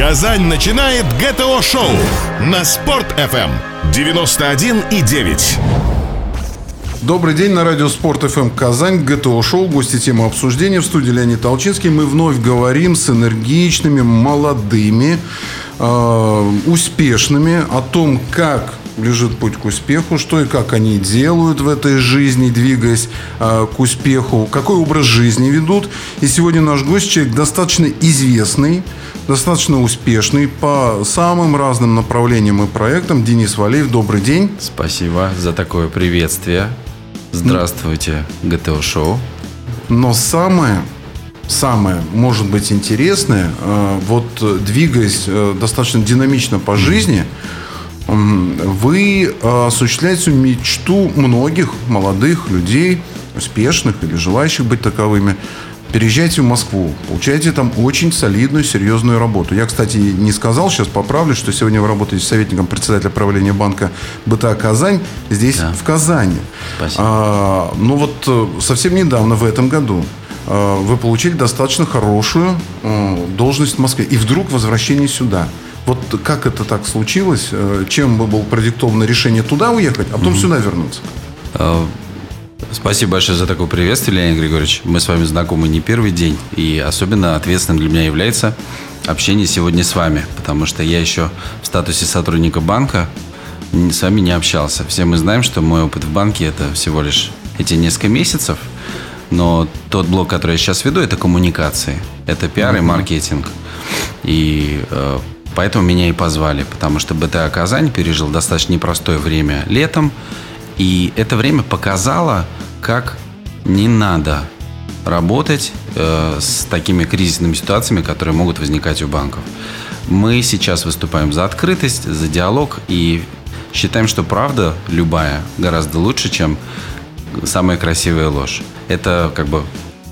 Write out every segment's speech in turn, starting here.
Казань начинает ГТО-шоу на Спорт-ФМ 91,9. Добрый день на радио Спорт ФМ Казань, ГТО Шоу, гости темы обсуждения в студии Леонид Толчинский. Мы вновь говорим с энергичными, молодыми, э, успешными о том, как лежит путь к успеху, что и как они делают в этой жизни, двигаясь э, к успеху, какой образ жизни ведут. И сегодня наш гость человек достаточно известный, достаточно успешный по самым разным направлениям и проектам. Денис Валеев, добрый день. Спасибо за такое приветствие. Здравствуйте, ГТО Шоу. Но самое, самое, может быть, интересное, э, вот э, двигаясь э, достаточно динамично по жизни, вы осуществляете мечту многих молодых людей, успешных или желающих быть таковыми, Переезжайте в Москву, получаете там очень солидную, серьезную работу. Я, кстати, не сказал, сейчас поправлю, что сегодня вы работаете советником председателя правления банка БТА «Казань» здесь, Да. в Казани. Спасибо. А, ну вот э, совсем недавно, в этом году, э, вы получили достаточно хорошую э, должность в Москве. И вдруг возвращение сюда. Вот как это так случилось? Чем было продиктовано решение туда уехать, а потом сюда вернуться? Спасибо большое за такое приветствие, Леонид Григорьевич. Мы с вами знакомы не первый день, и особенно ответственным для меня является общение сегодня с вами, потому что я еще в статусе сотрудника банка с вами не общался. Все мы знаем, что мой опыт в банке – это всего лишь эти несколько месяцев, но тот блок, который я сейчас веду, это коммуникации, это пиар и маркетинг. И э, поэтому меня и позвали, потому что БТА Казань пережил достаточно непростое время летом, и это время показало, как не надо работать э, с такими кризисными ситуациями, которые могут возникать у банков. Мы сейчас выступаем за открытость, за диалог и считаем, что правда любая гораздо лучше, чем самая красивая ложь. Это как бы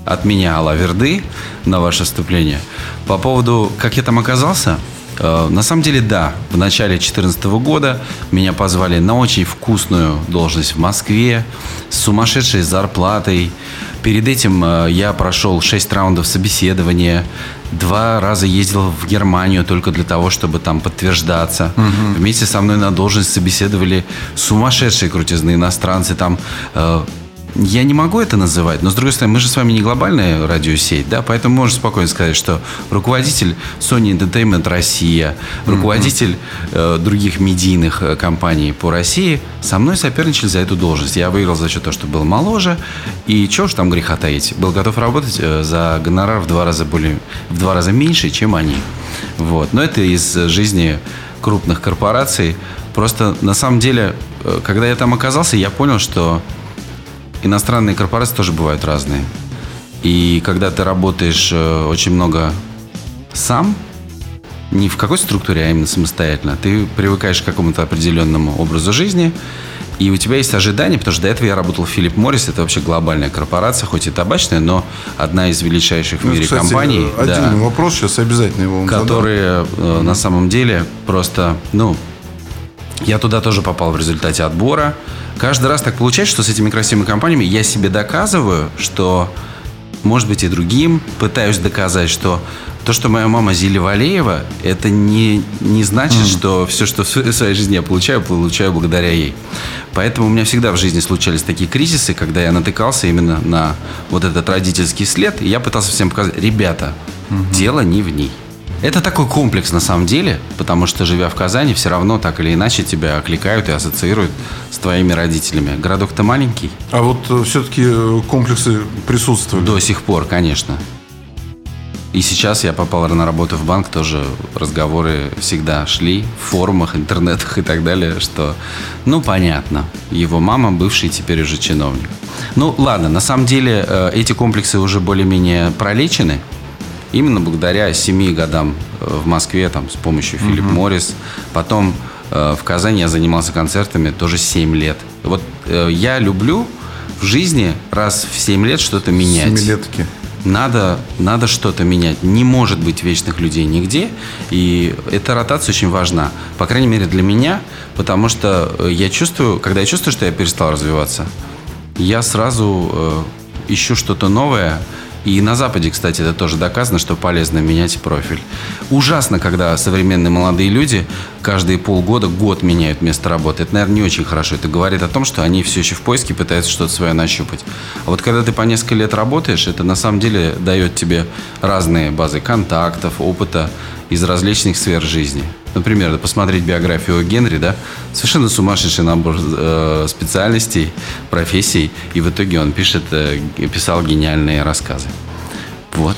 от меня Алаверды на ваше вступление. По поводу, как я там оказался, на самом деле, да. В начале 2014 года меня позвали на очень вкусную должность в Москве с сумасшедшей зарплатой. Перед этим э, я прошел 6 раундов собеседования, два раза ездил в Германию только для того, чтобы там подтверждаться. Вместе со мной на должность собеседовали сумасшедшие крутизны иностранцы. Там э, я не могу это называть, но с другой стороны, мы же с вами не глобальная радиосеть, да, поэтому можно спокойно сказать, что руководитель Sony Entertainment Россия, руководитель э, других медийных э, компаний по России со мной соперничали за эту должность. Я выиграл за счет того, что был моложе, и чего ж там греха таить, был готов работать э, за гонорар в два раза более, в два раза меньше, чем они. Вот. Но это из жизни крупных корпораций. Просто на самом деле, э, когда я там оказался, я понял, что иностранные корпорации тоже бывают разные. И когда ты работаешь э, очень много сам, не в какой структуре, а именно самостоятельно, ты привыкаешь к какому-то определенному образу жизни, и у тебя есть ожидания, потому что до этого я работал в Филипп Моррис, это вообще глобальная корпорация, хоть и табачная, но одна из величайших в Ну, мире кстати, компаний. Отдельный да вопрос, сейчас обязательно его вам задам. которые э, на самом деле просто, ну, я туда тоже попал в результате отбора. Каждый раз так получается, что с этими красивыми компаниями я себе доказываю, что, может быть, и другим пытаюсь доказать, что то, что моя мама Зиля Валеева, это не, не значит, что все, что в сво- своей жизни я получаю, получаю благодаря ей. Поэтому у меня всегда в жизни случались такие кризисы, когда я натыкался именно на вот этот родительский след, и я пытался всем показать, ребята, дело не в ней. Это такой комплекс на самом деле, потому что живя в Казани, все равно так или иначе тебя окликают и ассоциируют с твоими родителями. Городок-то маленький. А вот все-таки комплексы присутствуют. До сих пор, конечно. И сейчас я попал на работу в банк, тоже разговоры всегда шли в форумах, интернетах и так далее, что, ну, понятно, его мама бывший теперь уже чиновник. Ну, ладно, на самом деле э, эти комплексы уже более-менее пролечены, именно благодаря семи годам э, в Москве, там, с помощью Филипп Моррис. Потом э, в Казани я занимался концертами тоже 7 лет. Вот э, я люблю в жизни раз в 7 лет что-то менять. Семилетки. Надо, надо что-то менять. Не может быть вечных людей нигде. И эта ротация очень важна. По крайней мере, для меня. Потому что э, я чувствую, когда я чувствую, что я перестал развиваться, я сразу э, ищу что-то новое И на Западе, кстати, это тоже доказано, что полезно менять профиль. Ужасно, когда современные молодые люди каждые полгода, год меняют место работы. Это, наверное, не очень хорошо. Это говорит о том, что они все еще в поиске пытаются что-то свое нащупать. А вот когда ты по несколько лет работаешь, это на самом деле дает тебе разные базы контактов, опыта из различных сфер жизни. Например, посмотреть биографию Генри, да, совершенно сумасшедший набор э, специальностей, профессий, и в итоге он пишет, э, писал гениальные рассказы. Вот.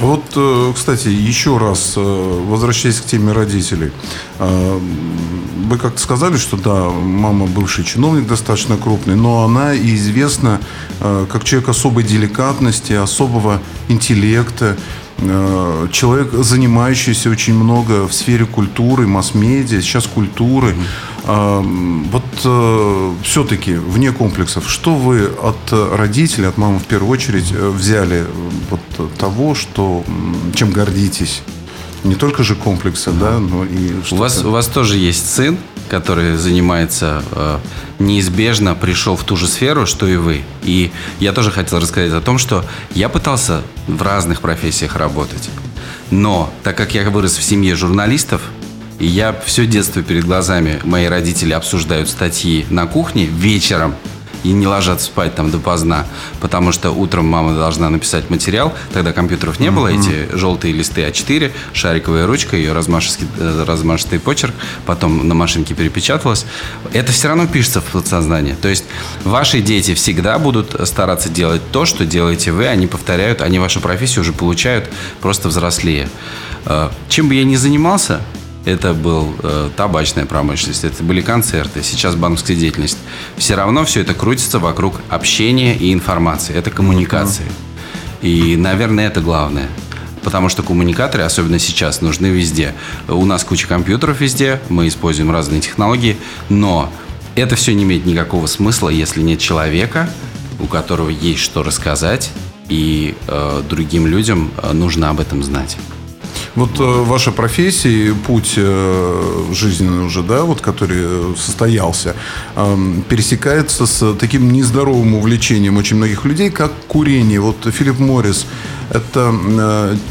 Вот, э, кстати, еще раз, э, возвращаясь к теме родителей. Э, вы как-то сказали, что да, мама бывший чиновник достаточно крупный, но она и известна как человек особой деликатности, особого интеллекта, человек, занимающийся очень много в сфере культуры, масс-медиа, сейчас культуры. Mm-hmm. Вот э, все-таки вне комплексов, что вы от родителей, от мамы в первую очередь взяли вот того, что, чем гордитесь? Не только же комплексы, да, но и у вас, у вас тоже есть сын, который занимается э, неизбежно пришел в ту же сферу, что и вы. И я тоже хотел рассказать о том, что я пытался в разных профессиях работать. Но так как я вырос в семье журналистов, и я все детство перед глазами, мои родители обсуждают статьи на кухне вечером – и не ложатся спать там допоздна, потому что утром мама должна написать материал. Тогда компьютеров не было, эти желтые листы А4, шариковая ручка, ее размашистый, э, размашистый почерк, потом на машинке перепечаталось. Это все равно пишется в подсознании. То есть ваши дети всегда будут стараться делать то, что делаете вы, они повторяют, они вашу профессию уже получают просто взрослее. Э, чем бы я ни занимался, это был э, табачная промышленность, это были концерты, сейчас банковская деятельность. Все равно все это крутится вокруг общения и информации. Это коммуникации. И, наверное, это главное. Потому что коммуникаторы, особенно сейчас, нужны везде. У нас куча компьютеров везде, мы используем разные технологии, но это все не имеет никакого смысла, если нет человека, у которого есть что рассказать, и э, другим людям э, нужно об этом знать. Вот э, ваша профессия и путь э, жизненный уже, да, вот который э, состоялся, э, пересекается с таким нездоровым увлечением очень многих людей, как курение. Вот Филипп Моррис, это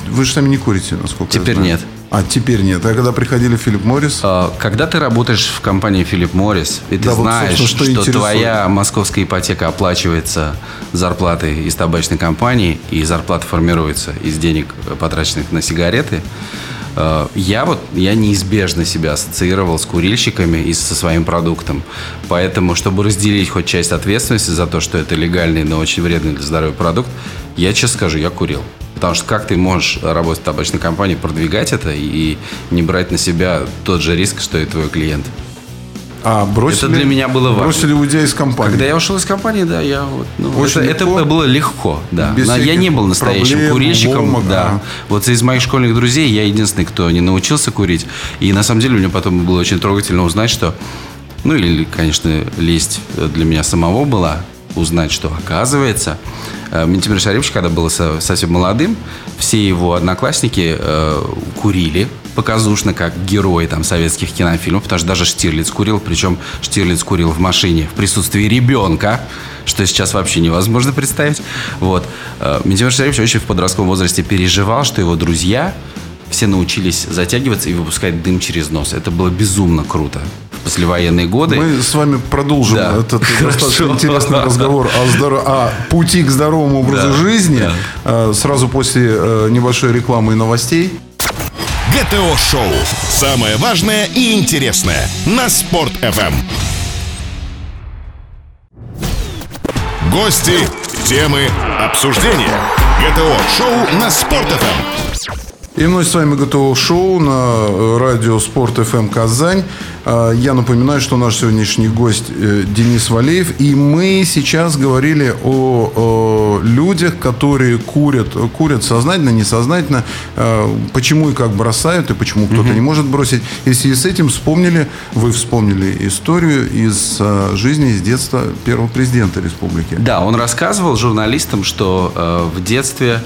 вы же сами не курите, насколько Теперь я знаю. нет. А теперь нет. А когда приходили Филипп Моррис? А, когда ты работаешь в компании Филипп Моррис, и ты да, знаешь, вот, что, что твоя московская ипотека оплачивается зарплатой из табачной компании, и зарплата формируется из денег, потраченных на сигареты, а, я вот, я неизбежно себя ассоциировал с курильщиками и со своим продуктом. Поэтому, чтобы разделить хоть часть ответственности за то, что это легальный, но очень вредный для здоровья продукт, я честно скажу, я курил. Потому что как ты можешь работать в табачной компании, продвигать это и не брать на себя тот же риск, что и твой клиент? А бросили, это для меня было важно. Бросили уйдя из компании. Когда я ушел из компании, да, я вот, ну, Очень это, легко, это было легко, да. Без я не был настоящим проблем, курильщиком, ломок, да. Ага. Вот из моих школьных друзей я единственный, кто не научился курить. И на самом деле мне потом было очень трогательно узнать, что, ну или, конечно, лесть для меня самого была, узнать, что оказывается, Ментимир Шарипович, когда был совсем молодым, все его одноклассники э, курили показушно, как герои там, советских кинофильмов, потому что даже Штирлиц курил, причем Штирлиц курил в машине в присутствии ребенка, что сейчас вообще невозможно представить. Вот. Э, Ментимир Шарипович очень в подростковом возрасте переживал, что его друзья все научились затягиваться и выпускать дым через нос. Это было безумно круто послевоенные годы. Мы с вами продолжим да. этот Хорошо. достаточно интересный разговор о, здоров... о пути к здоровому образу да. жизни да. Э, сразу после э, небольшой рекламы и новостей. ГТО-шоу. Самое важное и интересное на Спорт-ФМ. Гости, темы, обсуждения. ГТО-шоу на Спорт-ФМ. И вновь с вами готово шоу на э, радио Спорт ФМ Казань. А, я напоминаю, что наш сегодняшний гость э, Денис Валеев. И мы сейчас говорили о, о людях, которые курят, курят сознательно, несознательно. А, почему и как бросают, и почему кто-то угу. не может бросить. И в связи с этим вспомнили, вы вспомнили историю из а, жизни, из детства первого президента республики. Да, он рассказывал журналистам, что э, в детстве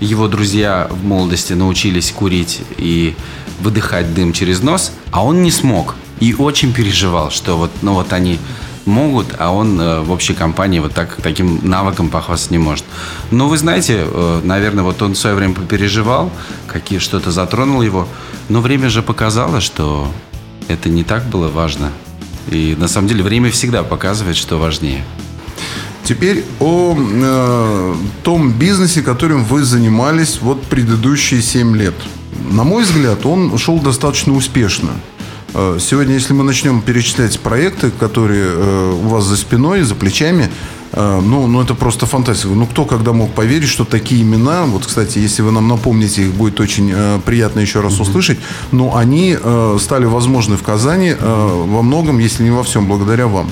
его друзья в молодости научились курить и выдыхать дым через нос, а он не смог. И очень переживал, что вот, ну вот они могут, а он э, в общей компании вот так, таким навыком похвастаться не может. Но вы знаете, э, наверное, вот он в свое время попереживал, какие что-то затронул его, но время же показало, что это не так было важно. И на самом деле время всегда показывает, что важнее. Теперь о э, том бизнесе, которым вы занимались вот предыдущие 7 лет. На мой взгляд, он шел достаточно успешно. Э, сегодня, если мы начнем перечислять проекты, которые э, у вас за спиной, за плечами, ну, ну, это просто фантастика. Ну, кто когда мог поверить, что такие имена, вот, кстати, если вы нам напомните, их будет очень э, приятно еще раз услышать, но они э, стали возможны в Казани э, во многом, если не во всем, благодаря вам.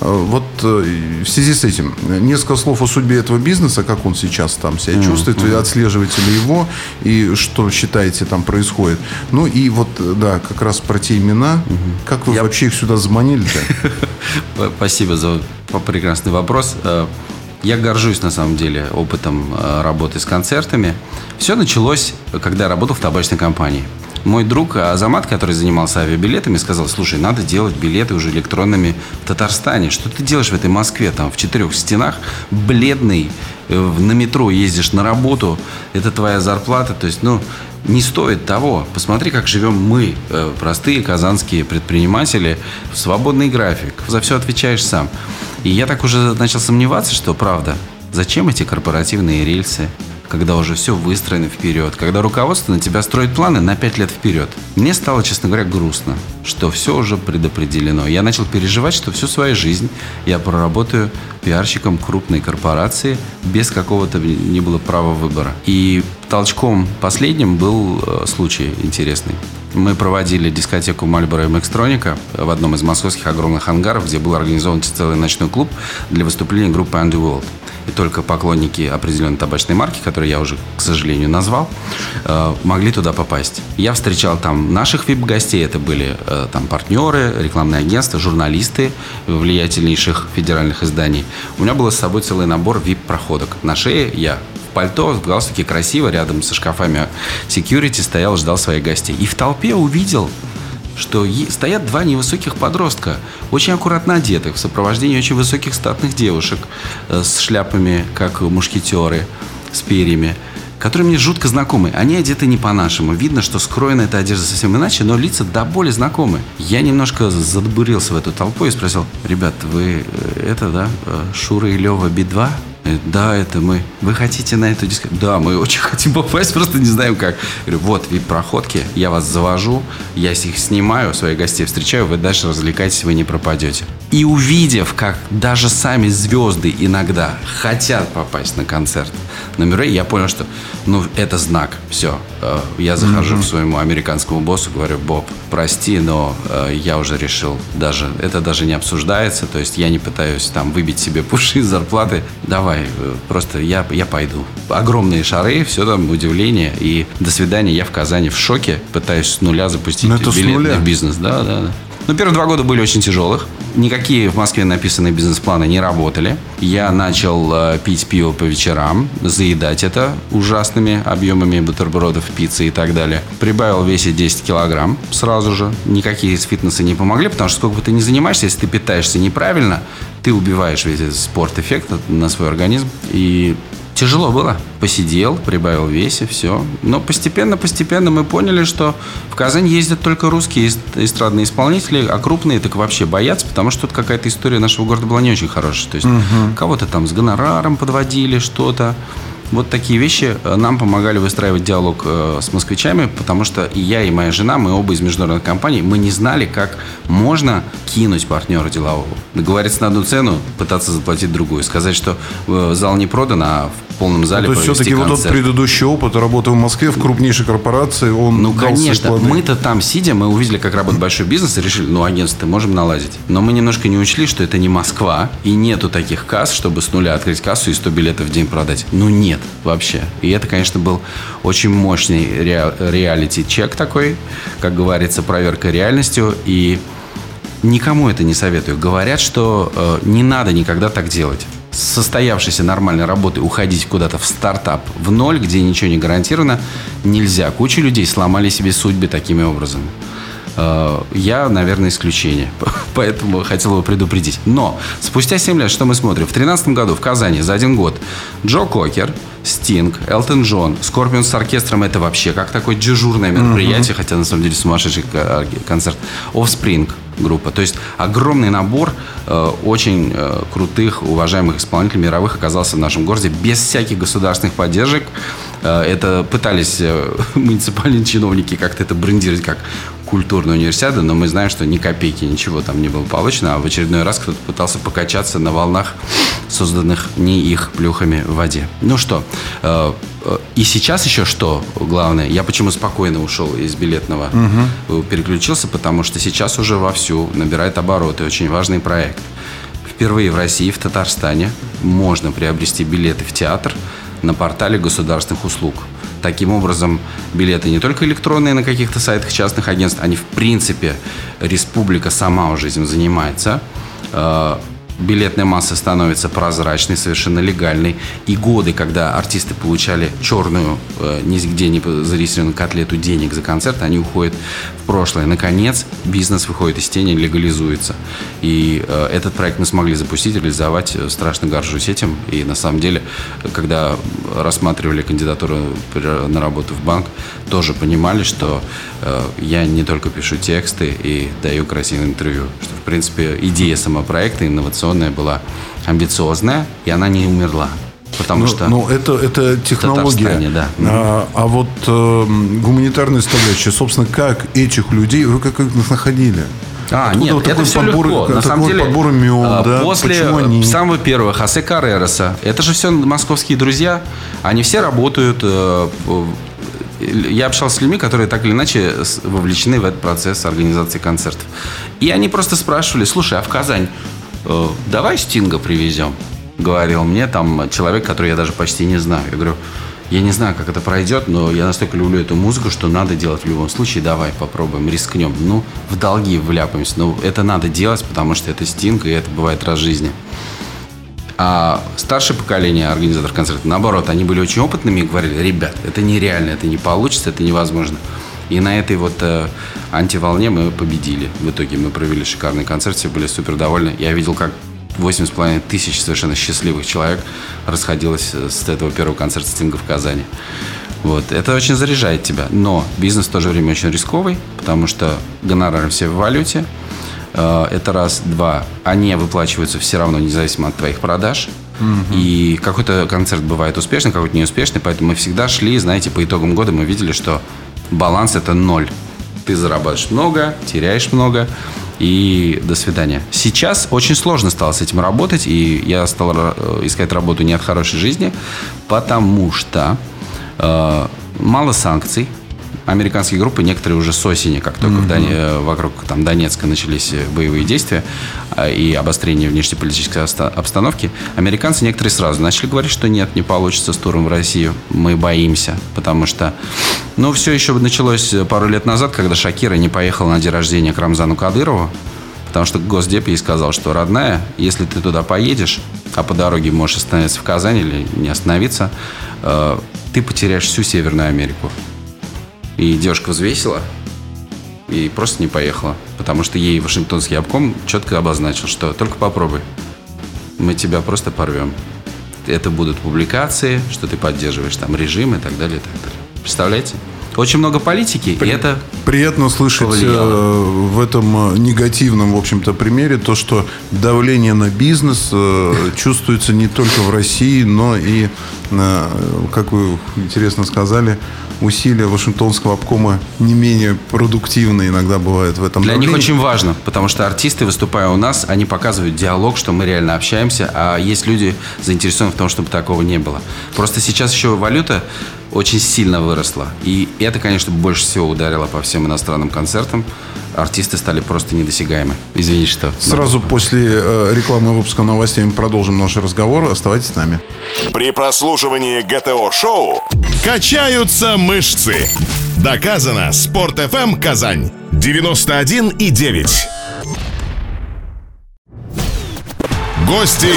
Э, вот э, в связи с этим, несколько слов о судьбе этого бизнеса, как он сейчас там себя чувствует, вы отслеживаете ли его, и что считаете там происходит. Ну, и вот, э, да, как раз про те имена, как вы Я- вообще их сюда заманили-то? Спасибо за прекрасный вопрос. Э, Я горжусь, на самом деле, опытом э, работы с концертами. Все началось, когда я работал в табачной компании. Мой друг Азамат, который занимался авиабилетами, сказал, слушай, надо делать билеты уже электронными в Татарстане. Что ты делаешь в этой Москве, там, в четырех стенах, бледный, э, на метро ездишь на работу, это твоя зарплата. То есть, ну, не стоит того. Посмотри, как живем мы, э, простые казанские предприниматели, в свободный график. За все отвечаешь сам. И я так уже начал сомневаться, что правда, зачем эти корпоративные рельсы, когда уже все выстроено вперед, когда руководство на тебя строит планы на 5 лет вперед. Мне стало, честно говоря, грустно, что все уже предопределено. Я начал переживать, что всю свою жизнь я проработаю пиарщиком крупной корпорации без какого-то не было права выбора. И толчком последним был э, случай интересный. Мы проводили дискотеку Мальборо и Мекстроника в одном из московских огромных ангаров, где был организован целый ночной клуб для выступления группы Underworld. И только поклонники определенной табачной марки, которую я уже, к сожалению, назвал, э, могли туда попасть. Я встречал там наших вип-гостей, это были э, там партнеры, рекламные агентства, журналисты влиятельнейших федеральных изданий. У меня был с собой целый набор вип-проходок. На шее я пальто, в галстуке красиво, рядом со шкафами security стоял, ждал своих гостей. И в толпе увидел что стоят два невысоких подростка, очень аккуратно одетых, в сопровождении очень высоких статных девушек э, с шляпами, как мушкетеры, с перьями, которые мне жутко знакомы. Они одеты не по-нашему. Видно, что скроена эта одежда совсем иначе, но лица до боли знакомы. Я немножко задбурился в эту толпу и спросил, ребят, вы э, это, да, э, Шура и Лева Би-2? Э, Да, это мы. Вы хотите на эту дискотеку? Да, мы очень хотим попасть, просто не знаем как. Я говорю, вот вип-проходки, я вас завожу, я их снимаю, своих гостей встречаю, вы дальше развлекаетесь, вы не пропадете. И увидев, как даже сами звезды иногда хотят попасть на концерт на Мюррей, я понял, что ну, это знак. Все. Э, Я захожу к своему американскому боссу, говорю, Боб, прости, но э, я уже решил, даже это даже не обсуждается, то есть я не пытаюсь там выбить себе пуши из зарплаты. Давай, э, просто я, я пойду. Огромные шары, все там удивление, и до свидания, я в Казани в шоке, пытаюсь с нуля запустить Ну, билетный бизнес. Да, да, да. Ну, первые два года были очень тяжелых. Никакие в Москве написанные бизнес-планы не работали. Я начал э, пить пиво по вечерам, заедать это ужасными объемами бутербродов, пиццы и так далее. Прибавил в весе 10 килограмм сразу же. Никакие из фитнеса не помогли, потому что сколько бы ты ни занимаешься, если ты питаешься неправильно, ты убиваешь весь этот спорт-эффект на свой организм. И Тяжело было. Посидел, прибавил весе, все. Но постепенно-постепенно мы поняли, что в Казань ездят только русские эст- эстрадные исполнители, а крупные так вообще боятся, потому что тут какая-то история нашего города была не очень хорошая. То есть кого-то там с гонораром подводили, что-то. Вот такие вещи э, нам помогали выстраивать диалог э, с москвичами, потому что и я, и моя жена, мы оба из международных компаний, мы не знали, как можно кинуть партнера делового. Договориться на одну цену, пытаться заплатить другую. Сказать, что э, зал не продан, а в полном зале То есть все-таки вот тот предыдущий опыт работы в Москве в крупнейшей корпорации, он Ну, конечно, плоды. мы-то там сидя, мы увидели, как работает большой бизнес, и решили, ну, агентство можем наладить. Но мы немножко не учли, что это не Москва, и нету таких касс, чтобы с нуля открыть кассу и 100 билетов в день продать. Ну, нет вообще. И это, конечно, был очень мощный ре- реалити-чек такой, как говорится, проверка реальностью, и никому это не советую. Говорят, что э, не надо никогда так делать. Состоявшейся нормальной работы уходить куда-то в стартап в ноль, где ничего не гарантировано, нельзя. Куча людей сломали себе судьбы такими образом. Э, я, наверное, исключение. Поэтому хотел бы предупредить. Но спустя 7 лет что мы смотрим? В 2013 году в Казани за один год Джо Кокер, Стинг, Элтон Джон, Скорпион с оркестром это вообще как такое дежурное мероприятие, uh-huh. хотя на самом деле сумасшедший концерт. Offspring группа. То есть огромный набор э, очень э, крутых, уважаемых исполнителей мировых оказался в нашем городе без всяких государственных поддержек. Э, это пытались э, муниципальные чиновники как-то это брендировать как культурная универсиада, но мы знаем, что ни копейки ничего там не было получено, а в очередной раз кто-то пытался покачаться на волнах, созданных не их плюхами в воде. Ну что, э, и сейчас еще что главное, я почему спокойно ушел из билетного, угу. переключился, потому что сейчас уже вовсю набирает обороты очень важный проект. Впервые в России, в Татарстане можно приобрести билеты в театр на портале государственных услуг. Таким образом, билеты не только электронные на каких-то сайтах частных агентств, они в принципе, республика сама уже этим занимается э, билетная масса становится прозрачной, совершенно легальной. И годы, когда артисты получали черную, э, нигде не зарегистрированную котлету денег за концерт, они уходят в прошлое. Наконец, бизнес выходит из тени, легализуется. И э, этот проект мы смогли запустить, реализовать. Страшно горжусь этим. И на самом деле, когда рассматривали кандидатуру на работу в банк, тоже понимали, что я не только пишу тексты и даю красивое интервью. Что, в принципе, идея самопроекта инновационная инновационная была, амбициозная, и она не умерла. Потому ну, что... Ну, это, это технология. Да. А, а вот э, гуманитарная составляющая, собственно, как этих людей, вы как их находили? А, Откуда нет, вот это все подбор, легко. На самом деле, подбор имен, а, да? после они... самого первого Хосе Каррероса, это же все московские друзья, они все работают э, я общался с людьми, которые так или иначе вовлечены в этот процесс организации концертов. И они просто спрашивали, слушай, а в Казань Э, давай Стинга привезем, говорил мне там человек, который я даже почти не знаю. Я говорю, я не знаю, как это пройдет, но я настолько люблю эту музыку, что надо делать в любом случае. Давай попробуем, рискнем. Ну, в долги вляпаемся. Но это надо делать, потому что это Стинг, и это бывает раз в жизни. А старшее поколение организаторов концерта, наоборот, они были очень опытными и говорили, ребят, это нереально, это не получится, это невозможно. И на этой вот э, антиволне мы победили. В итоге мы провели шикарный концерт, все были супер довольны. Я видел, как 8,5 тысяч совершенно счастливых человек расходилось с этого первого концерта Стинга в Казани. Вот. Это очень заряжает тебя. Но бизнес в то же время очень рисковый, потому что гонорары все в валюте. Э, это раз. Два. Они выплачиваются все равно, независимо от твоих продаж. Угу. И какой-то концерт бывает успешный, какой-то неуспешный. Поэтому мы всегда шли, знаете, по итогам года мы видели, что баланс это ноль. Ты зарабатываешь много, теряешь много, и до свидания. Сейчас очень сложно стало с этим работать, и я стал э, искать работу не от хорошей жизни, потому что э, мало санкций, американские группы, некоторые уже с осени, как только mm-hmm. в Дон... Э, вокруг там, Донецка начались э, боевые действия э, и обострение внешнеполитической обстановки, американцы некоторые сразу начали говорить, что нет, не получится с туром в Россию. Мы боимся, потому что... Ну, все еще началось пару лет назад, когда Шакира не поехала на день рождения к Рамзану Кадырову, потому что Госдеп ей сказал, что, родная, если ты туда поедешь, а по дороге можешь остановиться в Казани или не остановиться, ты потеряешь всю Северную Америку. И девушка взвесила и просто не поехала. Потому что ей Вашингтонский обком четко обозначил, что только попробуй. Мы тебя просто порвем. Это будут публикации, что ты поддерживаешь там режим и так далее, и так далее. Представляете? Очень много политики, При, и это Приятно слышать повлияло. Э, в этом э, негативном, в общем-то, примере то, что давление на бизнес э, чувствуется не только в России, но и, как вы интересно сказали, усилия Вашингтонского обкома не менее продуктивны иногда бывают в этом Для них очень важно, потому что артисты, выступая у нас, они показывают диалог, что мы реально общаемся, а есть люди заинтересованы в том, чтобы такого не было. Просто сейчас еще валюта очень сильно выросла. И это, конечно, больше всего ударило по всем иностранным концертам. Артисты стали просто недосягаемы. Извините, что... Сразу после э, рекламы выпуска новостей мы продолжим наш разговор. Оставайтесь с нами. При прослушивании ГТО-шоу качаются мышцы. Доказано. Спорт FM Казань. 91 и 9. Гости,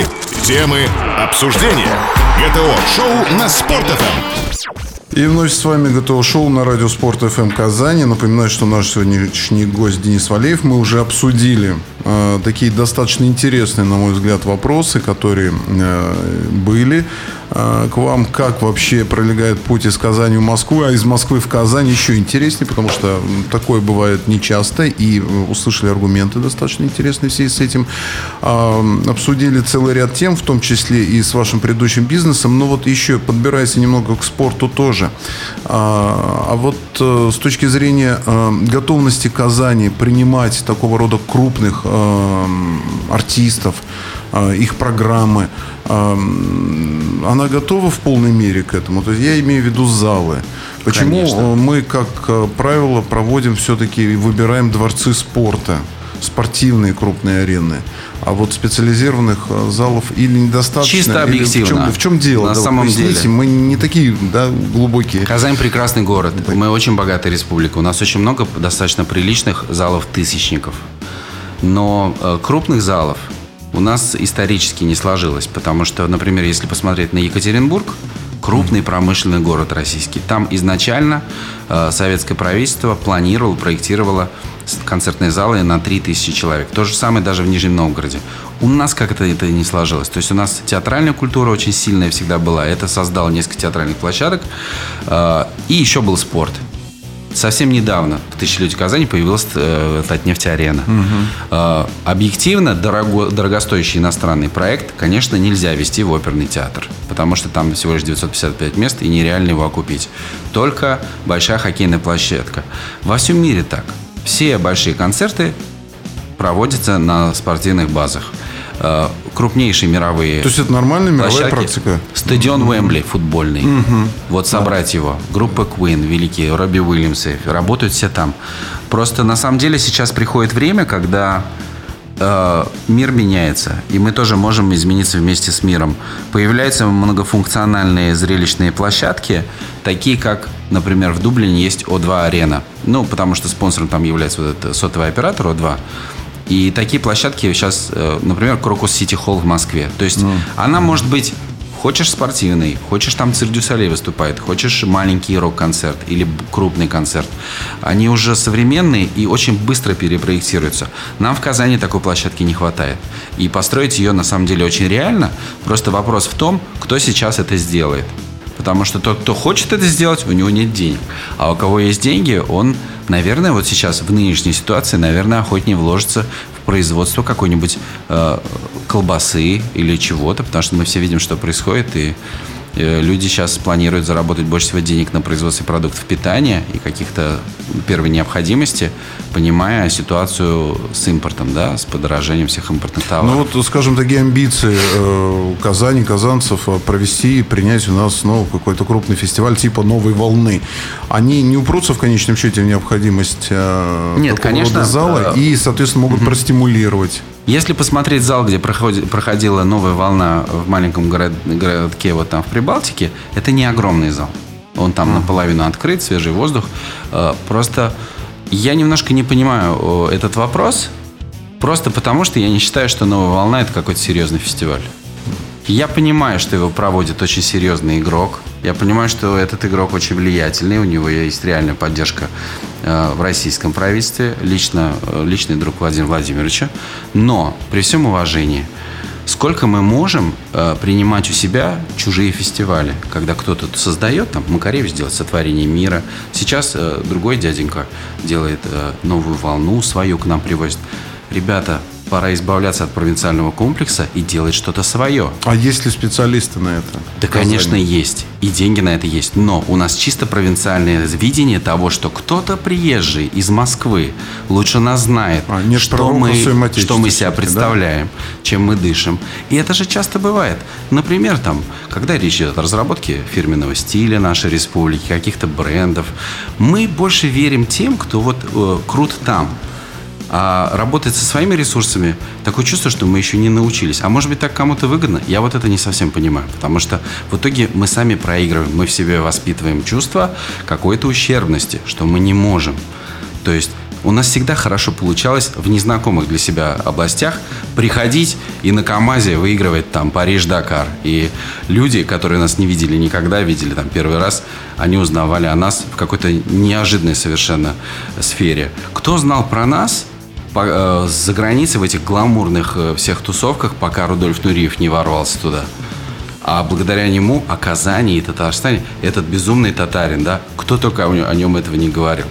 темы, обсуждения. ГТО-шоу на Спорт FM. И вновь с вами готово шоу на радио Спорт ФМ Казани. Напоминаю, что наш сегодняшний гость Денис Валеев. Мы уже обсудили э, такие достаточно интересные, на мой взгляд, вопросы, которые э, были к вам. Как вообще пролегает путь из Казани в Москву, а из Москвы в Казань еще интереснее, потому что такое бывает нечасто. И услышали аргументы достаточно интересные в связи с этим. Э, обсудили целый ряд тем, в том числе и с вашим предыдущим бизнесом. Но вот еще подбираясь немного к спорту тоже тоже. А, а вот э, с точки зрения э, готовности Казани принимать такого рода крупных э, артистов, их программы, она готова в полной мере к этому? То есть я имею в виду залы. Почему Конечно. мы, как правило, проводим все-таки и выбираем дворцы спорта? спортивные крупные арены. А вот специализированных э, залов или недостаточно. Чисто объективно. В чем, в чем дело? На да, самом деле. Мы не такие да, глубокие. Казань прекрасный город. Так. Мы очень богатая республика. У нас очень много достаточно приличных залов тысячников. Но э, крупных залов у нас исторически не сложилось. Потому что, например, если посмотреть на Екатеринбург, крупный промышленный город российский. Там изначально э, советское правительство планировало, проектировало концертные залы на 3000 человек. То же самое даже в Нижнем Новгороде. У нас как-то это не сложилось. То есть у нас театральная культура очень сильная всегда была. Это создало несколько театральных площадок. Э, и еще был спорт. Совсем недавно в Тысячелетии Казани появилась э, Татнефть-арена. Угу. Э, объективно дорого, дорогостоящий иностранный проект, конечно, нельзя вести в оперный театр, потому что там всего лишь 955 мест и нереально его окупить. Только большая хоккейная площадка. Во всем мире так. Все большие концерты проводятся на спортивных базах. Э, крупнейшие мировые То есть это нормальная мировая практика? Стадион Уэмбли футбольный. Угу. Вот собрать да. его. Группа Queen, великие, Робби Уильямсы, работают все там. Просто на самом деле сейчас приходит время, когда э, мир меняется, и мы тоже можем измениться вместе с миром. Появляются многофункциональные зрелищные площадки, такие как, например, в Дублине есть О2-арена. Ну, потому что спонсором там является вот этот сотовый оператор О2. И такие площадки сейчас, э, например, Крокус Сити Холл в Москве. То есть ну. она может быть Хочешь спортивный, хочешь там Цирк дю Солей выступает, хочешь маленький рок-концерт или крупный концерт. Они уже современные и очень быстро перепроектируются. Нам в Казани такой площадки не хватает. И построить ее на самом деле очень реально. Просто вопрос в том, кто сейчас это сделает. Потому что тот, кто хочет это сделать, у него нет денег. А у кого есть деньги, он, наверное, вот сейчас в нынешней ситуации, наверное, охотнее вложится в производство какой-нибудь э, колбасы или чего-то, потому что мы все видим, что происходит, и люди сейчас планируют заработать больше всего денег на производстве продуктов питания и каких-то первой необходимости, понимая ситуацию с импортом, да, с подорожанием всех импортных товаров. Ну вот, скажем, такие амбиции э, Казани, казанцев э, провести и принять у нас ну, какой-то крупный фестиваль типа «Новой волны», они не упрутся в конечном счете в необходимость э, Нет, конечно, зала и, соответственно, могут угу. простимулировать если посмотреть зал, где проходила новая волна в маленьком город, городке вот там в Прибалтике, это не огромный зал. Он там наполовину открыт, свежий воздух. Э, просто я немножко не понимаю этот вопрос, просто потому что я не считаю, что новая волна это какой-то серьезный фестиваль. Я понимаю, что его проводит очень серьезный игрок. Я понимаю, что этот игрок очень влиятельный, у него есть реальная поддержка э, в российском правительстве, лично, э, личный друг Владимира Владимировича. Но при всем уважении, сколько мы можем э, принимать у себя чужие фестивали, когда кто-то создает, там Макаревич делает сотворение мира, сейчас другой дяденька делает новую волну свою к нам привозит. Ребята, пора избавляться от провинциального комплекса и делать что-то свое. А есть ли специалисты на это? Да, конечно, есть. И деньги на это есть. Но у нас чисто провинциальное видение того, что кто-то приезжий из Москвы лучше нас знает, а, нет что, мы, что мы себя представляем, да? чем мы дышим. И это же часто бывает. Например, там, когда речь идет о разработке фирменного стиля нашей республики, каких-то брендов, мы больше верим тем, кто вот э, крут там. А работать со своими ресурсами, такое чувство, что мы еще не научились. А может быть, так кому-то выгодно? Я вот это не совсем понимаю. Потому что в итоге мы сами проигрываем. Мы в себе воспитываем чувство какой-то ущербности, что мы не можем. То есть у нас всегда хорошо получалось в незнакомых для себя областях приходить и на КАМАЗе выигрывать там Париж-Дакар. И люди, которые нас не видели никогда, видели там первый раз, они узнавали о нас в какой-то неожиданной совершенно сфере. Кто знал про нас, по, э, за границей в этих гламурных э, всех тусовках, пока Рудольф Нуриев не ворвался туда. А благодаря нему о Казани и Татарстане этот безумный татарин, да, кто только о нем этого не говорил.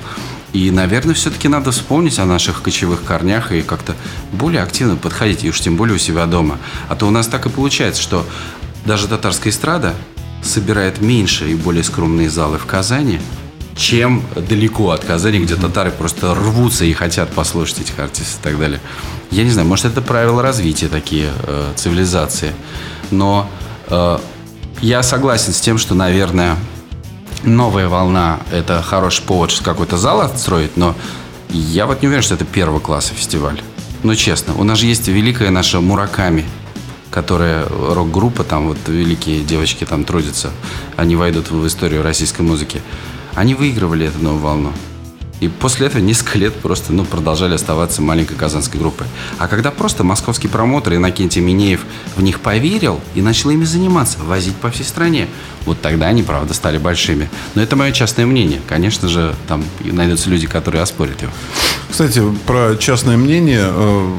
И, наверное, все-таки надо вспомнить о наших кочевых корнях и как-то более активно подходить, и уж тем более у себя дома. А то у нас так и получается, что даже татарская эстрада собирает меньше и более скромные залы в Казани, чем далеко от Казани, где татары просто рвутся и хотят послушать этих артистов и так далее. Я не знаю, может, это правила развития такие э, цивилизации. Но э, я согласен с тем, что, наверное, новая волна – это хороший повод какой-то зал отстроить, но я вот не уверен, что это первого класса фестиваль. Ну, честно, у нас же есть великая наша Мураками, которая рок-группа, там вот великие девочки там трудятся, они войдут в историю российской музыки. Они выигрывали эту новую волну. И после этого несколько лет просто ну, продолжали оставаться маленькой казанской группой. А когда просто московский промоутер Иннокентий Минеев в них поверил и начал ими заниматься, возить по всей стране, вот тогда они, правда, стали большими. Но это мое частное мнение. Конечно же, там найдутся люди, которые оспорят его. Кстати, про частное мнение, э,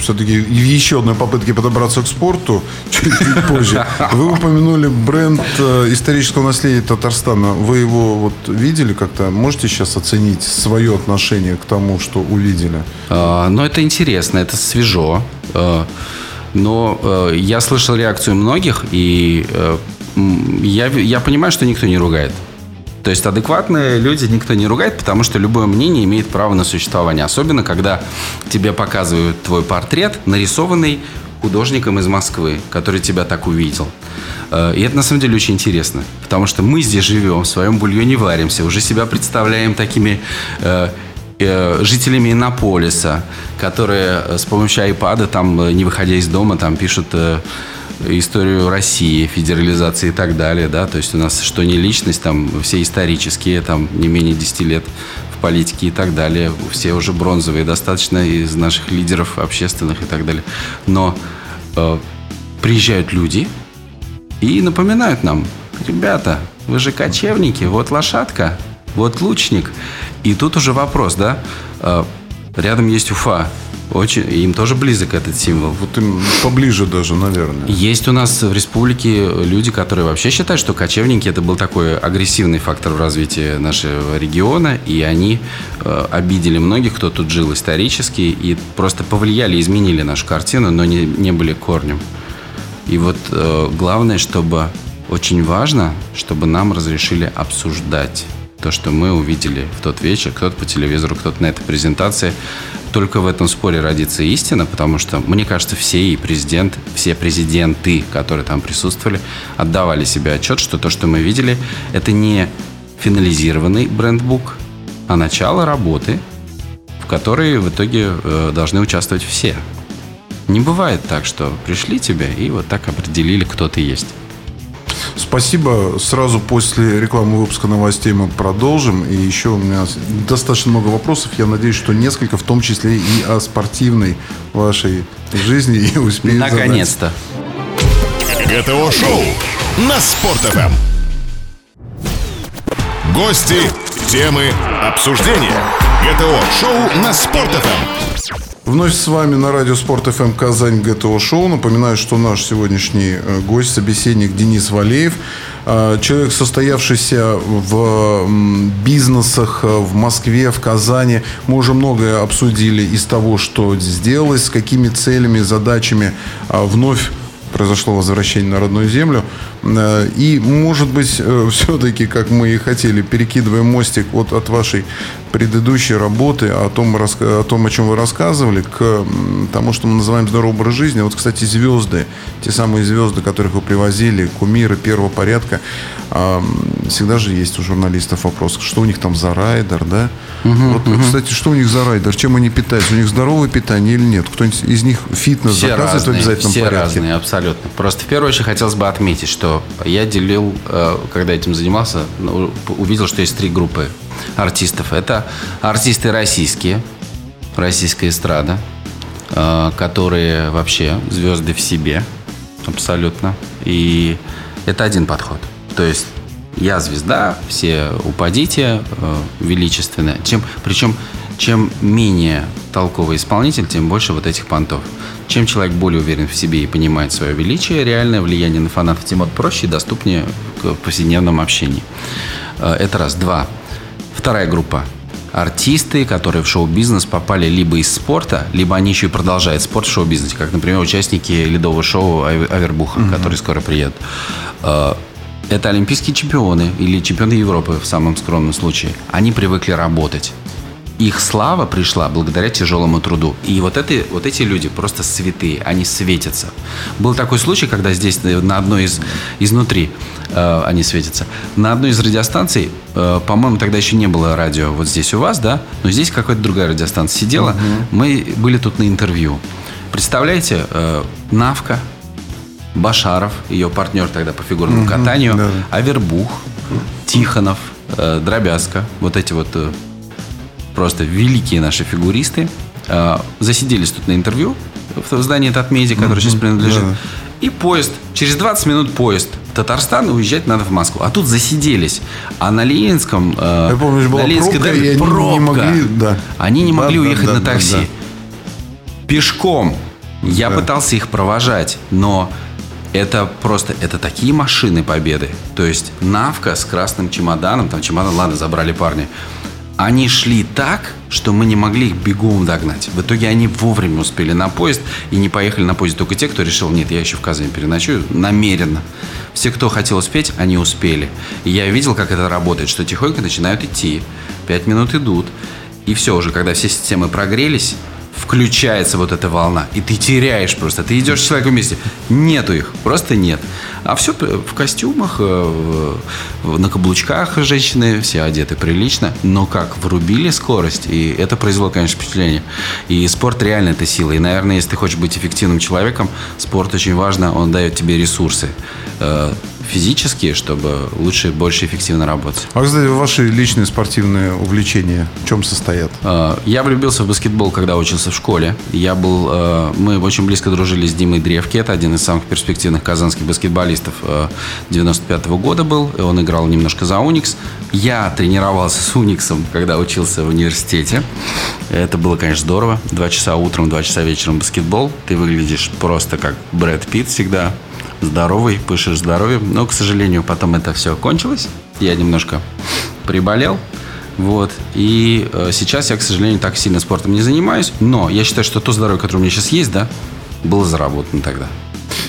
все-таки еще одной попытке подобраться к спорту, чуть позже, вы упомянули бренд э, исторического наследия Татарстана. Вы его вот видели как-то? Можете сейчас оценить свое отношение к тому, что увидели? А, ну, это интересно, это свежо. А, но э, я слышал реакцию многих, и э, я, я понимаю, что никто не ругает. То есть адекватные люди никто не ругает, потому что любое мнение имеет право на существование. Особенно, когда тебе показывают твой портрет, нарисованный художником из Москвы, который тебя так увидел. Э, и это на самом деле очень интересно, потому что мы здесь живем, в своем бульоне варимся, уже себя представляем такими э, э, жителями Иннополиса, которые с помощью айпада, там, не выходя из дома, там пишут историю России, федерализации и так далее, да, то есть у нас что не личность, там все исторические, там не менее 10 лет в политике и так далее, все уже бронзовые достаточно из наших лидеров общественных и так далее. Но э, приезжают люди и напоминают нам, ребята, вы же кочевники, вот лошадка, вот лучник. И тут уже вопрос, да, э, рядом есть Уфа, очень, им тоже близок этот символ. Вот им поближе даже, наверное. Есть у нас в республике люди, которые вообще считают, что кочевники это был такой агрессивный фактор в развитии нашего региона, и они э, обидели многих, кто тут жил исторически, и просто повлияли, изменили нашу картину, но не, не были корнем. И вот э, главное, чтобы очень важно, чтобы нам разрешили обсуждать то, что мы увидели в тот вечер, кто-то по телевизору, кто-то на этой презентации. Только в этом споре родится истина, потому что, мне кажется, все и президент, все президенты, которые там присутствовали, отдавали себе отчет, что то, что мы видели, это не финализированный брендбук, а начало работы, в которой в итоге э, должны участвовать все. Не бывает так, что пришли тебе и вот так определили, кто ты есть. Спасибо. Сразу после рекламы выпуска новостей мы продолжим. И еще у меня достаточно много вопросов. Я надеюсь, что несколько, в том числе и о спортивной вашей жизни, и успею Наконец-то. ГТО-шоу на Спорт.ФМ. Гости, темы, обсуждения. ГТО-шоу на Спорт.ФМ. Вновь с вами на радио Спорт ФМ Казань ГТО Шоу. Напоминаю, что наш сегодняшний э, гость, собеседник Денис Валеев. Э, человек, состоявшийся в бизнесах э, в Москве, в Казани. Мы уже многое обсудили из того, что сделалось, с какими целями, задачами вновь произошло возвращение на родную землю. Э, и, может быть, э, все-таки, как мы и хотели, перекидываем мостик вот от вашей предыдущей работы, о том, о том, о чем вы рассказывали, к тому, что мы называем здоровый образ жизни. Вот, кстати, звезды, те самые звезды, которых вы привозили, кумиры первого порядка, всегда же есть у журналистов вопрос, что у них там за райдер, да? Угу, вот, угу. кстати, что у них за райдер, чем они питаются? У них здоровое питание или нет? Кто-нибудь из них фитнес все заказывает разные, в обязательном все порядке? разные, абсолютно. Просто в первую очередь хотелось бы отметить, что я делил, э, когда этим занимался, ну, увидел, что есть три группы артистов. Это артисты российские, российская эстрада, э, которые вообще звезды в себе абсолютно. И это один подход. То есть я звезда, все упадите, э, величественно. Чем, причем, чем менее толковый исполнитель, тем больше вот этих понтов. Чем человек более уверен в себе и понимает свое величие, реальное влияние на фанатов, тем проще и доступнее к повседневному общению. Э, это раз. Два. Вторая группа артисты, которые в шоу-бизнес попали либо из спорта, либо они еще и продолжают спорт в шоу-бизнесе, как, например, участники ледового шоу Авербуха, mm-hmm. которые скоро приедут. Э, это олимпийские чемпионы или чемпионы Европы в самом скромном случае. Они привыкли работать. Их слава пришла благодаря тяжелому труду. И вот, это, вот эти люди просто святые, они светятся. Был такой случай, когда здесь э, на одной из изнутри э, они светятся. На одной из радиостанций, э, по-моему, тогда еще не было радио вот здесь у вас, да, но здесь какая-то другая радиостанция сидела. Угу. Мы были тут на интервью. Представляете, э, Навка, Башаров, ее партнер тогда по фигурному угу, катанию, да. Авербух, Тихонов, э, Дробязка, вот эти вот э, просто великие наши фигуристы, э, засиделись тут на интервью в здании Татмеди, который угу, сейчас принадлежит. Да. И поезд, через 20 минут поезд Татарстан уезжать надо в Москву. А тут засиделись. А на Ленинском... Э, Я помню, была на Ленинской пробка, дороге, и они пробка. не могли... Да. Они не могли да, уехать да, на такси. Да, да. Пешком. Я да. пытался их провожать, но это просто, это такие машины победы. То есть Навка с красным чемоданом, там чемодан, ладно, забрали парни. Они шли так, что мы не могли их бегом догнать. В итоге они вовремя успели на поезд и не поехали на поезд только те, кто решил, нет, я еще в Казани переночую, намеренно. Все, кто хотел успеть, они успели. И я видел, как это работает, что тихонько начинают идти. Пять минут идут. И все уже, когда все системы прогрелись, включается вот эта волна, и ты теряешь просто. Ты идешь с человеком вместе. Нету их, просто нет. А все в костюмах, э, на каблучках женщины, все одеты прилично, но как врубили скорость, и это произвело, конечно, впечатление. И спорт реально это сила. И, наверное, если ты хочешь быть эффективным человеком, спорт очень важно, он дает тебе ресурсы э, физические, чтобы лучше и больше эффективно работать. А, кстати, ваши личные спортивные увлечения в чем состоят? Э, я влюбился в баскетбол, когда учился в школе. Я был, э, мы очень близко дружили с Димой Древки. Это один из самых перспективных казанских баскетболистов 95 -го года был. Он играл немножко за Уникс. Я тренировался с Униксом, когда учился в университете. Это было, конечно, здорово. Два часа утром, два часа вечером баскетбол. Ты выглядишь просто как Брэд Питт всегда здоровый, пышешь здоровьем. Но, к сожалению, потом это все кончилось. Я немножко приболел. Вот. И э, сейчас я, к сожалению, так сильно спортом не занимаюсь. Но я считаю, что то здоровье, которое у меня сейчас есть, да, было заработано тогда.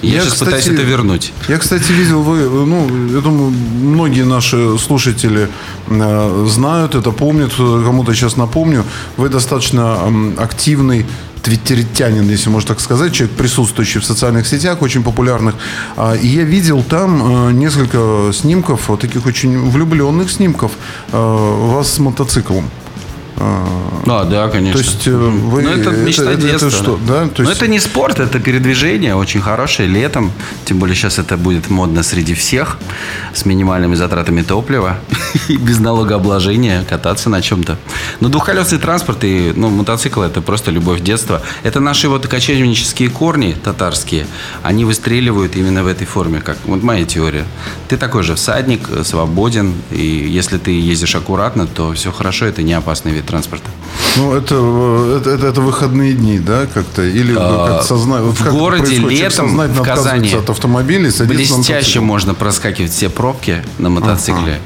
Я, я сейчас кстати, пытаюсь это вернуть. Я, кстати, видел, вы, ну, я думаю, многие наши слушатели э, знают это, помнят, кому-то сейчас напомню. Вы достаточно э, активный твиттеритянин, если можно так сказать, человек, присутствующий в социальных сетях, очень популярных. А, и я видел там э, несколько снимков, вот таких очень влюбленных снимков э, вас с мотоциклом. А, да, конечно. То есть э, вы... Ну, это мечта это, детства. Это что? Да? То есть... Но это не спорт, это передвижение, очень хорошее летом. Тем более сейчас это будет модно среди всех, с минимальными затратами топлива и без налогообложения кататься на чем-то. Но двухколесный транспорт и ну, мотоцикл – это просто любовь детства. Это наши вот кочевнические корни татарские, они выстреливают именно в этой форме, как вот моя теория. Ты такой же всадник, свободен, и если ты ездишь аккуратно, то все хорошо, это не опасный вид транспорта. Ну, это, это, это, это выходные дни, да, как-то? Или а, как сознать? В как городе летом в Казани от автомобилей, блестяще можно проскакивать все пробки на мотоцикле. Ага.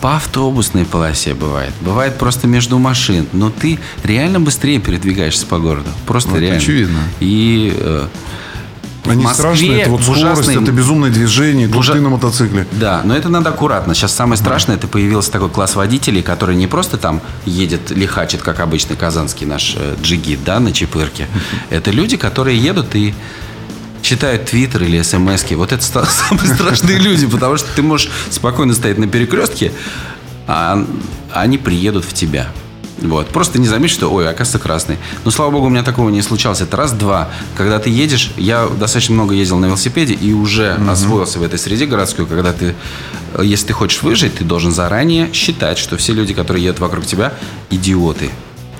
По автобусной полосе бывает. Бывает просто между машин. Но ты реально быстрее передвигаешься по городу. Просто ну, реально. очевидно. И э, они Москве, страшные, это вот скорость, ужасный, это безумное движение, тут ужа... на мотоцикле. Да, но это надо аккуратно. Сейчас самое страшное, это появился такой класс водителей, который не просто там едет, лихачит, как обычный казанский наш э, джигит, да, на чепырке. Это люди, которые едут и читают твиттер или смс -ки. Вот это самые страшные люди, потому что ты можешь спокойно стоять на перекрестке, а они приедут в тебя. Вот. Просто не заметишь, что, ой, оказывается, красный. Но, слава богу, у меня такого не случалось. Это раз-два. Когда ты едешь, я достаточно много ездил на велосипеде и уже угу. освоился в этой среде городской, когда ты, если ты хочешь выжить, ты должен заранее считать, что все люди, которые едут вокруг тебя, идиоты.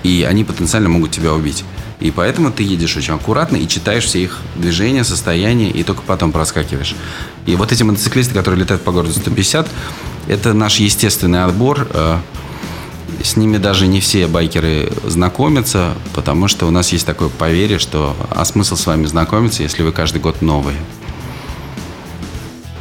И они потенциально могут тебя убить. И поэтому ты едешь очень аккуратно и читаешь все их движения, состояние, и только потом проскакиваешь. И вот эти мотоциклисты, которые летают по городу 150, это наш естественный отбор. С ними даже не все байкеры знакомятся, потому что у нас есть такое поверье, что а смысл с вами знакомиться, если вы каждый год новые.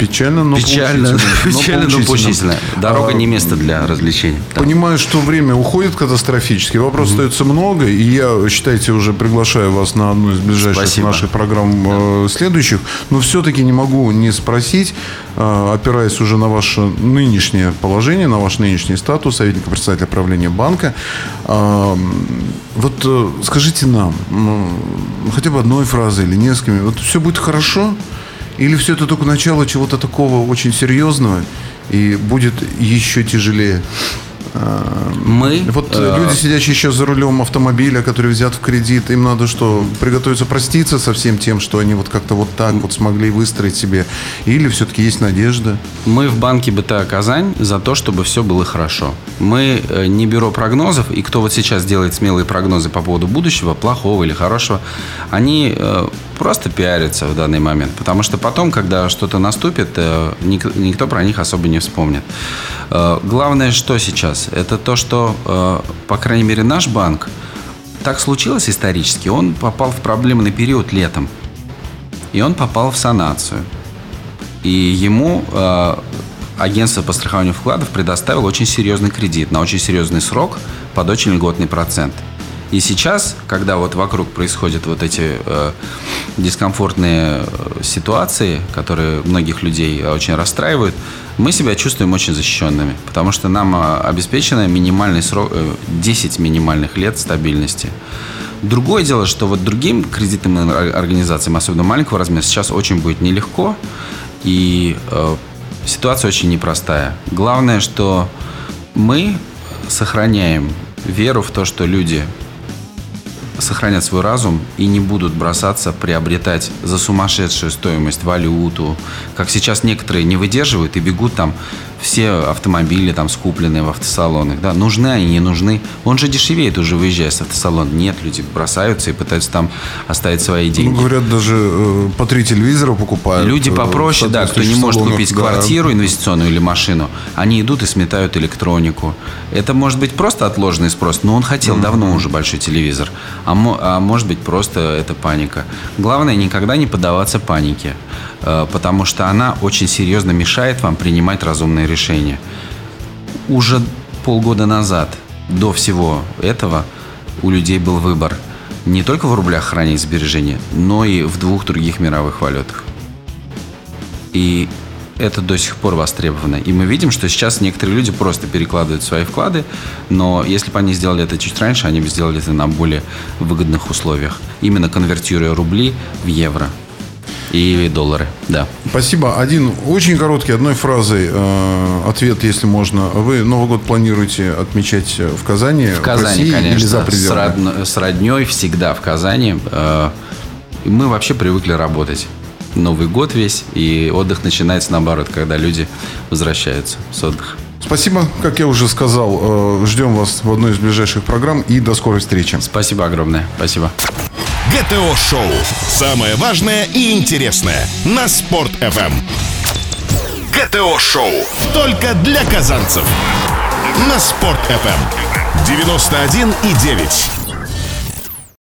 Печально, но Печально, печально, но поучительно. Дорога а, не место для развлечений. Понимаю, что время уходит катастрофически. Вопросов mm остается много. И я, считайте, уже приглашаю вас на одну из ближайших Спасибо. наших программ да. Э, следующих. Но все-таки не могу не спросить, э, опираясь уже на ваше нынешнее положение, на ваш нынешний статус советника председателя правления банка. Э, вот скажите нам, хотя бы одной фразой или несколькими, вот все будет хорошо? Или все это только начало чего-то такого очень серьезного и будет еще тяжелее? Мы... Вот э... люди, сидящие сейчас за рулем автомобиля, которые взят в кредит, им надо что, приготовиться проститься со всем тем, что они вот как-то вот так вот смогли выстроить себе? Или все-таки есть надежда? Мы в банке БТА «Казань» за то, чтобы все было хорошо. Мы э, не бюро прогнозов, и кто вот сейчас делает смелые прогнозы по поводу будущего, плохого или хорошего, они э, просто пиарятся в данный момент. Потому что потом, когда что-то наступит, э, никто про них особо не вспомнит. Главное, что сейчас? Это то, что, э, по крайней мере, наш банк, так случилось исторически, он попал в проблемный период летом. И он попал в санацию. И ему э, агентство по страхованию вкладов предоставило очень серьезный кредит на очень серьезный срок под очень льготный процент – и сейчас, когда вот вокруг происходят вот эти э, дискомфортные э, ситуации, которые многих людей очень расстраивают, мы себя чувствуем очень защищенными, потому что нам э, обеспечено минимальный срок, 10 э, минимальных лет стабильности. Другое дело, что вот другим кредитным организациям, особенно маленького размера, сейчас очень будет нелегко, и э, ситуация очень непростая. Главное, что мы сохраняем веру в то, что люди сохранят свой разум и не будут бросаться приобретать за сумасшедшую стоимость валюту, как сейчас некоторые не выдерживают и бегут там все автомобили там скупленные в автосалонах, да, нужны они, не нужны. Он же дешевеет уже, выезжая с автосалона. Нет, люди бросаются и пытаются там оставить свои деньги. Ну, говорят, даже э, по три телевизора покупают. Люди э, попроще, да, кто не может купить да. квартиру инвестиционную или машину, они идут и сметают электронику. Это может быть просто отложенный спрос, но он хотел mm-hmm. давно уже большой телевизор. А, а может быть просто это паника. Главное никогда не поддаваться панике. Э, потому что она очень серьезно мешает вам принимать разумные решения. Уже полгода назад, до всего этого, у людей был выбор не только в рублях хранить сбережения, но и в двух других мировых валютах. И это до сих пор востребовано. И мы видим, что сейчас некоторые люди просто перекладывают свои вклады, но если бы они сделали это чуть раньше, они бы сделали это на более выгодных условиях, именно конвертируя рубли в евро и доллары, да. Спасибо. Один очень короткий, одной фразой э, ответ, если можно. Вы Новый год планируете отмечать в Казани? В Казани, в России, конечно. Или за пределами? С, с родней всегда в Казани. Э, мы вообще привыкли работать. Новый год весь, и отдых начинается наоборот, когда люди возвращаются с отдыха. Спасибо, как я уже сказал, э, ждем вас в одной из ближайших программ и до скорой встречи. Спасибо огромное. Спасибо. ГТО-шоу. Самое важное и интересное на Спорт-ФМ. ГТО-шоу. Только для казанцев. На Спорт-ФМ. 91,9.